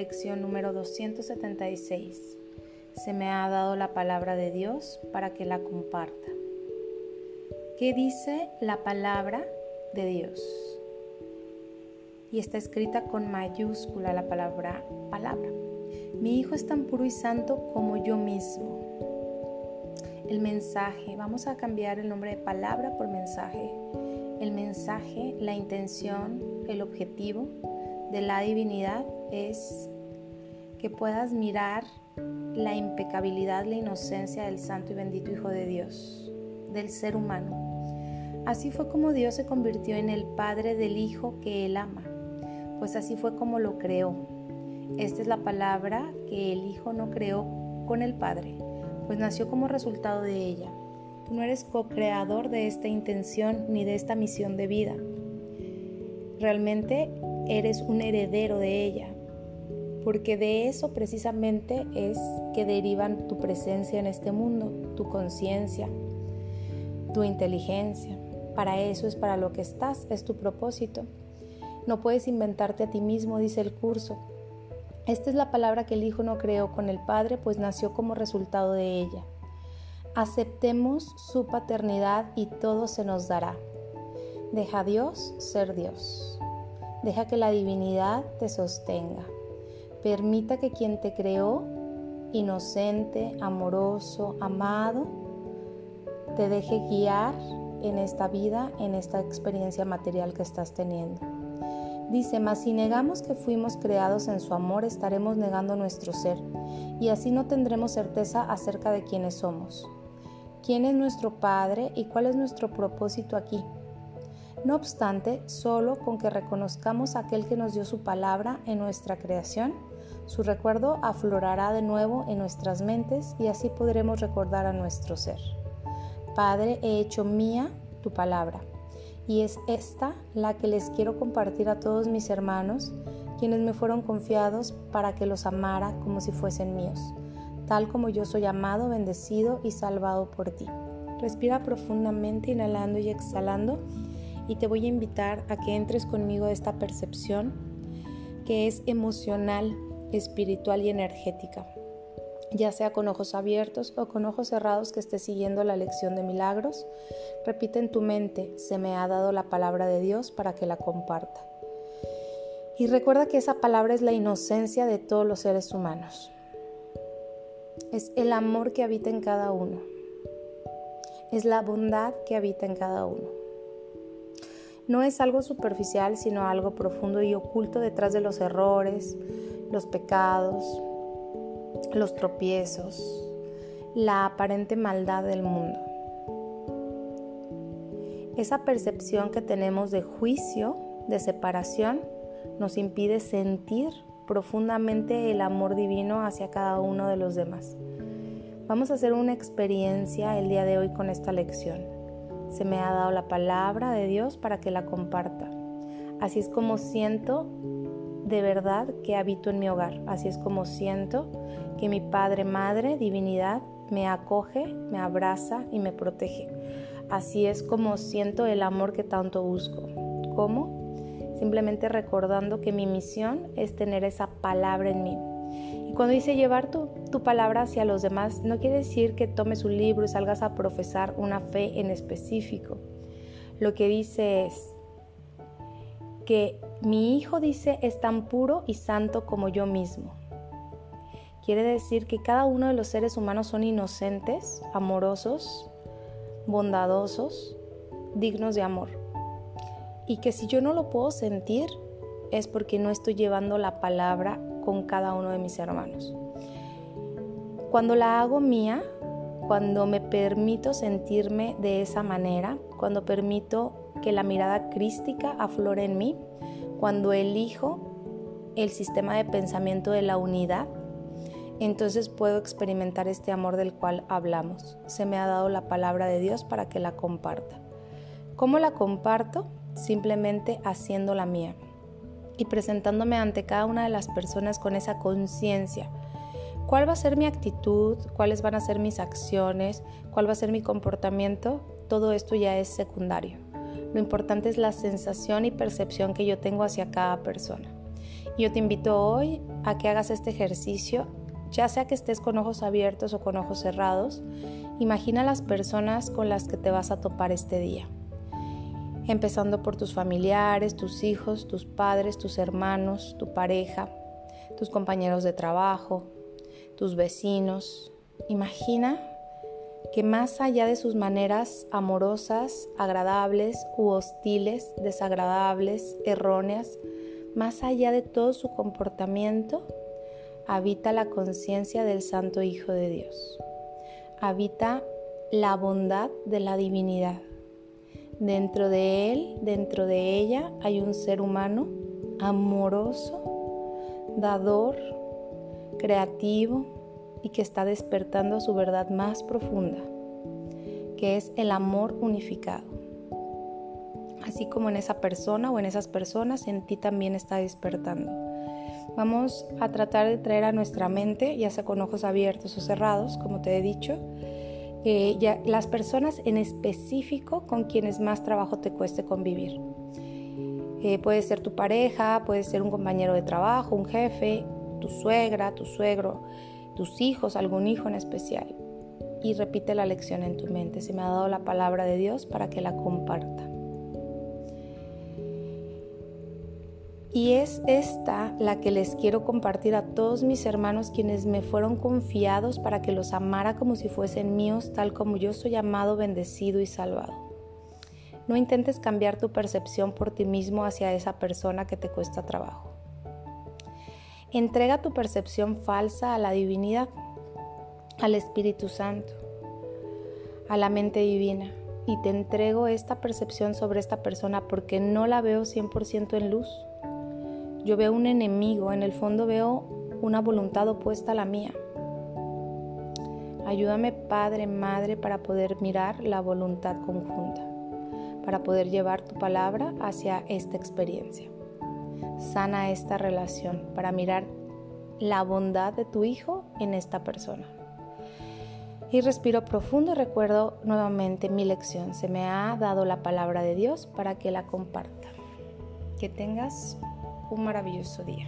Lección número 276. Se me ha dado la palabra de Dios para que la comparta. ¿Qué dice la palabra de Dios? Y está escrita con mayúscula la palabra palabra. Mi hijo es tan puro y santo como yo mismo. El mensaje, vamos a cambiar el nombre de palabra por mensaje. El mensaje, la intención, el objetivo de la divinidad es que puedas mirar la impecabilidad, la inocencia del santo y bendito Hijo de Dios, del ser humano. Así fue como Dios se convirtió en el Padre del Hijo que Él ama, pues así fue como lo creó. Esta es la palabra que el Hijo no creó con el Padre, pues nació como resultado de ella. Tú no eres co-creador de esta intención ni de esta misión de vida. Realmente eres un heredero de ella, porque de eso precisamente es que derivan tu presencia en este mundo, tu conciencia, tu inteligencia. Para eso es para lo que estás, es tu propósito. No puedes inventarte a ti mismo, dice el curso. Esta es la palabra que el Hijo no creó con el Padre, pues nació como resultado de ella. Aceptemos su paternidad y todo se nos dará. Deja a Dios ser Dios. Deja que la divinidad te sostenga. Permita que quien te creó, inocente, amoroso, amado, te deje guiar en esta vida, en esta experiencia material que estás teniendo. Dice, mas si negamos que fuimos creados en su amor, estaremos negando nuestro ser, y así no tendremos certeza acerca de quiénes somos. ¿Quién es nuestro Padre y cuál es nuestro propósito aquí? No obstante, solo con que reconozcamos a aquel que nos dio su palabra en nuestra creación, su recuerdo aflorará de nuevo en nuestras mentes y así podremos recordar a nuestro ser. Padre, he hecho mía tu palabra y es esta la que les quiero compartir a todos mis hermanos, quienes me fueron confiados para que los amara como si fuesen míos, tal como yo soy amado, bendecido y salvado por ti. Respira profundamente, inhalando y exhalando y te voy a invitar a que entres conmigo a esta percepción que es emocional, espiritual y energética, ya sea con ojos abiertos o con ojos cerrados que estés siguiendo la lección de milagros. Repite en tu mente, se me ha dado la palabra de Dios para que la comparta. Y recuerda que esa palabra es la inocencia de todos los seres humanos. Es el amor que habita en cada uno. Es la bondad que habita en cada uno no es algo superficial, sino algo profundo y oculto detrás de los errores, los pecados, los tropiezos, la aparente maldad del mundo. Esa percepción que tenemos de juicio, de separación, nos impide sentir profundamente el amor divino hacia cada uno de los demás. Vamos a hacer una experiencia el día de hoy con esta lección. Se me ha dado la palabra de Dios para que la comparta. Así es como siento de verdad que habito en mi hogar. Así es como siento que mi Padre, Madre, Divinidad me acoge, me abraza y me protege. Así es como siento el amor que tanto busco. ¿Cómo? Simplemente recordando que mi misión es tener esa palabra en mí y cuando dice llevar tu, tu, palabra hacia los demás, no quiere decir que tomes un libro y salgas a profesar una fe en específico. Lo que dice es que mi hijo dice es tan puro y santo como yo mismo. Quiere decir que cada uno de los seres humanos son inocentes, amorosos, bondadosos, dignos de amor. Y que si yo no lo puedo sentir es porque no estoy llevando la palabra con cada uno de mis hermanos. Cuando la hago mía, cuando me permito sentirme de esa manera, cuando permito que la mirada crística aflore en mí, cuando elijo el sistema de pensamiento de la unidad, entonces puedo experimentar este amor del cual hablamos. Se me ha dado la palabra de Dios para que la comparta. ¿Cómo la comparto? Simplemente haciéndola mía y presentándome ante cada una de las personas con esa conciencia. ¿Cuál va a ser mi actitud? ¿Cuáles van a ser mis acciones? ¿Cuál va a ser mi comportamiento? Todo esto ya es secundario. Lo importante es la sensación y percepción que yo tengo hacia cada persona. Yo te invito hoy a que hagas este ejercicio, ya sea que estés con ojos abiertos o con ojos cerrados. Imagina las personas con las que te vas a topar este día empezando por tus familiares, tus hijos, tus padres, tus hermanos, tu pareja, tus compañeros de trabajo, tus vecinos. Imagina que más allá de sus maneras amorosas, agradables u hostiles, desagradables, erróneas, más allá de todo su comportamiento, habita la conciencia del Santo Hijo de Dios. Habita la bondad de la divinidad. Dentro de él, dentro de ella, hay un ser humano amoroso, dador, creativo y que está despertando su verdad más profunda, que es el amor unificado. Así como en esa persona o en esas personas, en ti también está despertando. Vamos a tratar de traer a nuestra mente, ya sea con ojos abiertos o cerrados, como te he dicho, las personas en específico con quienes más trabajo te cueste convivir. Eh, puede ser tu pareja, puede ser un compañero de trabajo, un jefe, tu suegra, tu suegro, tus hijos, algún hijo en especial. Y repite la lección en tu mente. Se me ha dado la palabra de Dios para que la comparta. Y es esta la que les quiero compartir a todos mis hermanos quienes me fueron confiados para que los amara como si fuesen míos, tal como yo soy amado, bendecido y salvado. No intentes cambiar tu percepción por ti mismo hacia esa persona que te cuesta trabajo. Entrega tu percepción falsa a la divinidad, al Espíritu Santo, a la mente divina y te entrego esta percepción sobre esta persona porque no la veo 100% en luz yo veo un enemigo, en el fondo veo una voluntad opuesta a la mía. Ayúdame Padre, Madre, para poder mirar la voluntad conjunta, para poder llevar tu palabra hacia esta experiencia. Sana esta relación para mirar la bondad de tu Hijo en esta persona. Y respiro profundo y recuerdo nuevamente mi lección. Se me ha dado la palabra de Dios para que la comparta. Que tengas un maravilloso día.